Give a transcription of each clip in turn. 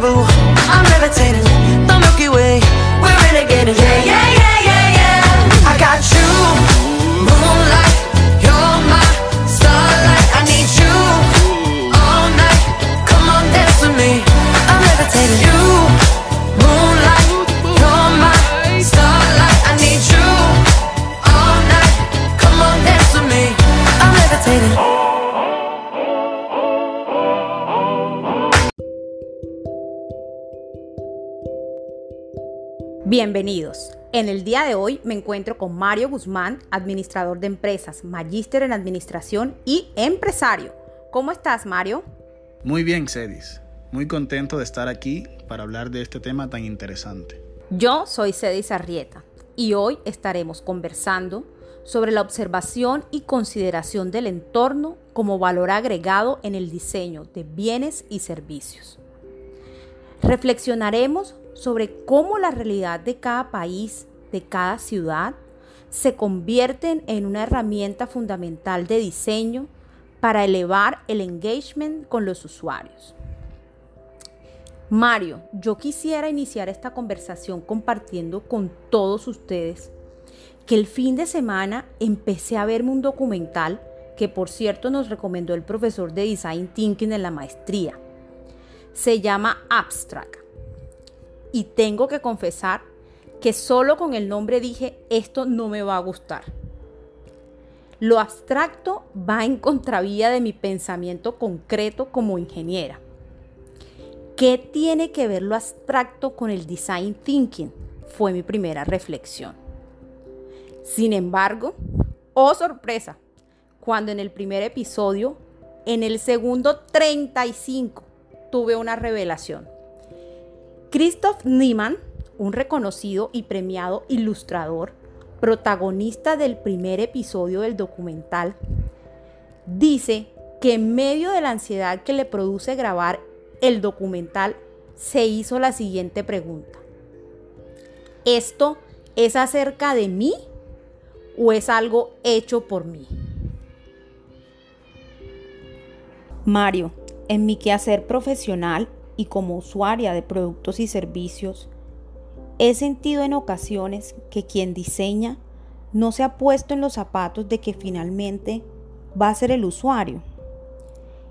taboo Bienvenidos. En el día de hoy me encuentro con Mario Guzmán, administrador de empresas, magíster en administración y empresario. ¿Cómo estás, Mario? Muy bien, Cedis. Muy contento de estar aquí para hablar de este tema tan interesante. Yo soy Cedis Arrieta y hoy estaremos conversando sobre la observación y consideración del entorno como valor agregado en el diseño de bienes y servicios. Reflexionaremos sobre cómo la realidad de cada país, de cada ciudad, se convierten en una herramienta fundamental de diseño para elevar el engagement con los usuarios. Mario, yo quisiera iniciar esta conversación compartiendo con todos ustedes que el fin de semana empecé a verme un documental que por cierto nos recomendó el profesor de Design Thinking en la maestría. Se llama Abstract y tengo que confesar que solo con el nombre dije, esto no me va a gustar. Lo abstracto va en contravía de mi pensamiento concreto como ingeniera. ¿Qué tiene que ver lo abstracto con el design thinking? Fue mi primera reflexión. Sin embargo, oh sorpresa, cuando en el primer episodio, en el segundo 35, tuve una revelación. Christoph Niemann, un reconocido y premiado ilustrador, protagonista del primer episodio del documental, dice que en medio de la ansiedad que le produce grabar el documental, se hizo la siguiente pregunta. ¿Esto es acerca de mí o es algo hecho por mí? Mario, en mi quehacer profesional y como usuaria de productos y servicios, he sentido en ocasiones que quien diseña no se ha puesto en los zapatos de que finalmente va a ser el usuario.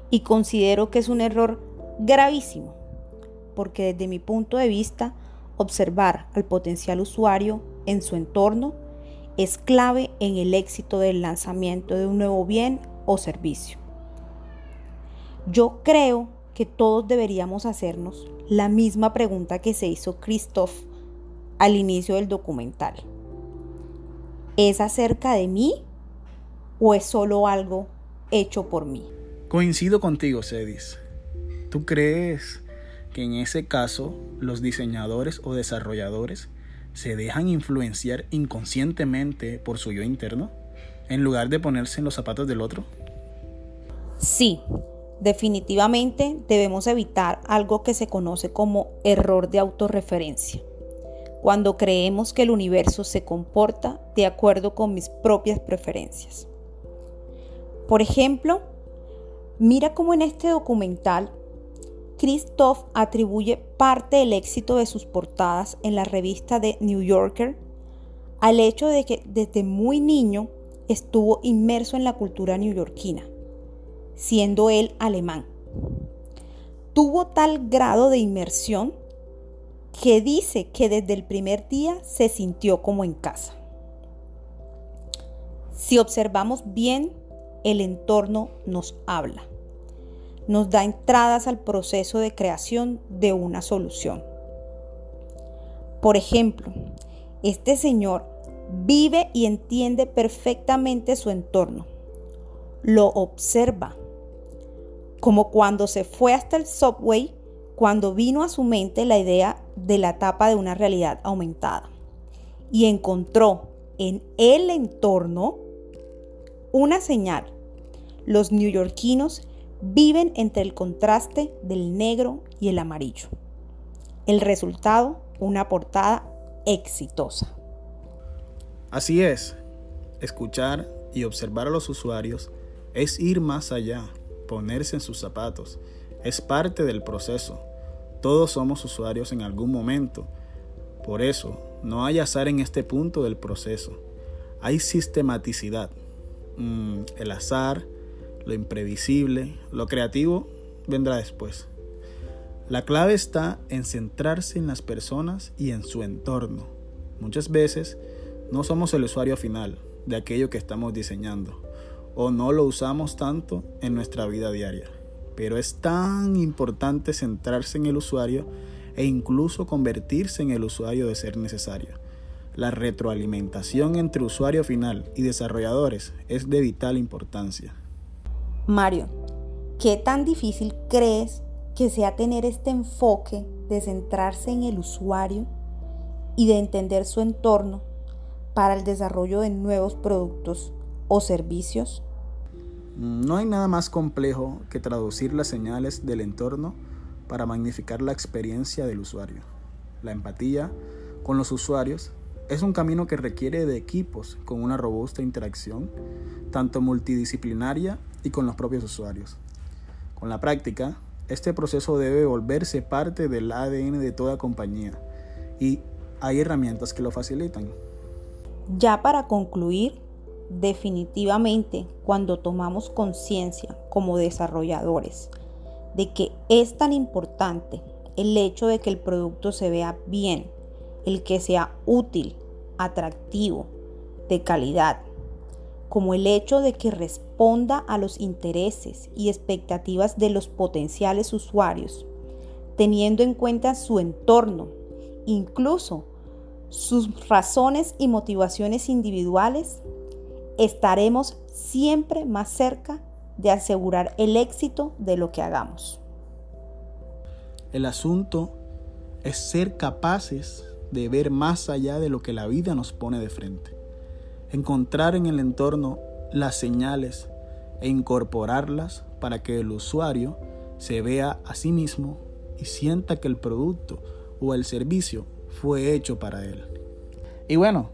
Y considero que es un error gravísimo, porque desde mi punto de vista, observar al potencial usuario en su entorno es clave en el éxito del lanzamiento de un nuevo bien o servicio. Yo creo que todos deberíamos hacernos la misma pregunta que se hizo Christoph al inicio del documental. ¿Es acerca de mí o es solo algo hecho por mí? Coincido contigo, Cedis. ¿Tú crees que en ese caso los diseñadores o desarrolladores se dejan influenciar inconscientemente por su yo interno en lugar de ponerse en los zapatos del otro? Sí, Definitivamente debemos evitar algo que se conoce como error de autorreferencia, cuando creemos que el universo se comporta de acuerdo con mis propias preferencias. Por ejemplo, mira cómo en este documental Christoph atribuye parte del éxito de sus portadas en la revista de New Yorker al hecho de que desde muy niño estuvo inmerso en la cultura neoyorquina siendo él alemán. Tuvo tal grado de inmersión que dice que desde el primer día se sintió como en casa. Si observamos bien, el entorno nos habla, nos da entradas al proceso de creación de una solución. Por ejemplo, este señor vive y entiende perfectamente su entorno, lo observa, como cuando se fue hasta el subway, cuando vino a su mente la idea de la etapa de una realidad aumentada y encontró en el entorno una señal. Los neoyorquinos viven entre el contraste del negro y el amarillo. El resultado, una portada exitosa. Así es, escuchar y observar a los usuarios es ir más allá ponerse en sus zapatos. Es parte del proceso. Todos somos usuarios en algún momento. Por eso, no hay azar en este punto del proceso. Hay sistematicidad. Mm, el azar, lo imprevisible, lo creativo vendrá después. La clave está en centrarse en las personas y en su entorno. Muchas veces no somos el usuario final de aquello que estamos diseñando o no lo usamos tanto en nuestra vida diaria. Pero es tan importante centrarse en el usuario e incluso convertirse en el usuario de ser necesario. La retroalimentación entre usuario final y desarrolladores es de vital importancia. Mario, ¿qué tan difícil crees que sea tener este enfoque de centrarse en el usuario y de entender su entorno para el desarrollo de nuevos productos o servicios? No hay nada más complejo que traducir las señales del entorno para magnificar la experiencia del usuario. La empatía con los usuarios es un camino que requiere de equipos con una robusta interacción, tanto multidisciplinaria y con los propios usuarios. Con la práctica, este proceso debe volverse parte del ADN de toda compañía y hay herramientas que lo facilitan. Ya para concluir, definitivamente cuando tomamos conciencia como desarrolladores de que es tan importante el hecho de que el producto se vea bien, el que sea útil, atractivo, de calidad, como el hecho de que responda a los intereses y expectativas de los potenciales usuarios, teniendo en cuenta su entorno, incluso sus razones y motivaciones individuales, estaremos siempre más cerca de asegurar el éxito de lo que hagamos. El asunto es ser capaces de ver más allá de lo que la vida nos pone de frente. Encontrar en el entorno las señales e incorporarlas para que el usuario se vea a sí mismo y sienta que el producto o el servicio fue hecho para él. Y bueno,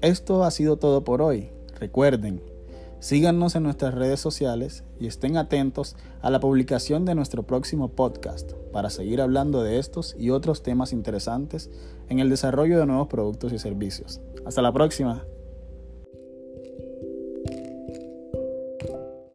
esto ha sido todo por hoy. Recuerden, síganos en nuestras redes sociales y estén atentos a la publicación de nuestro próximo podcast para seguir hablando de estos y otros temas interesantes en el desarrollo de nuevos productos y servicios. Hasta la próxima.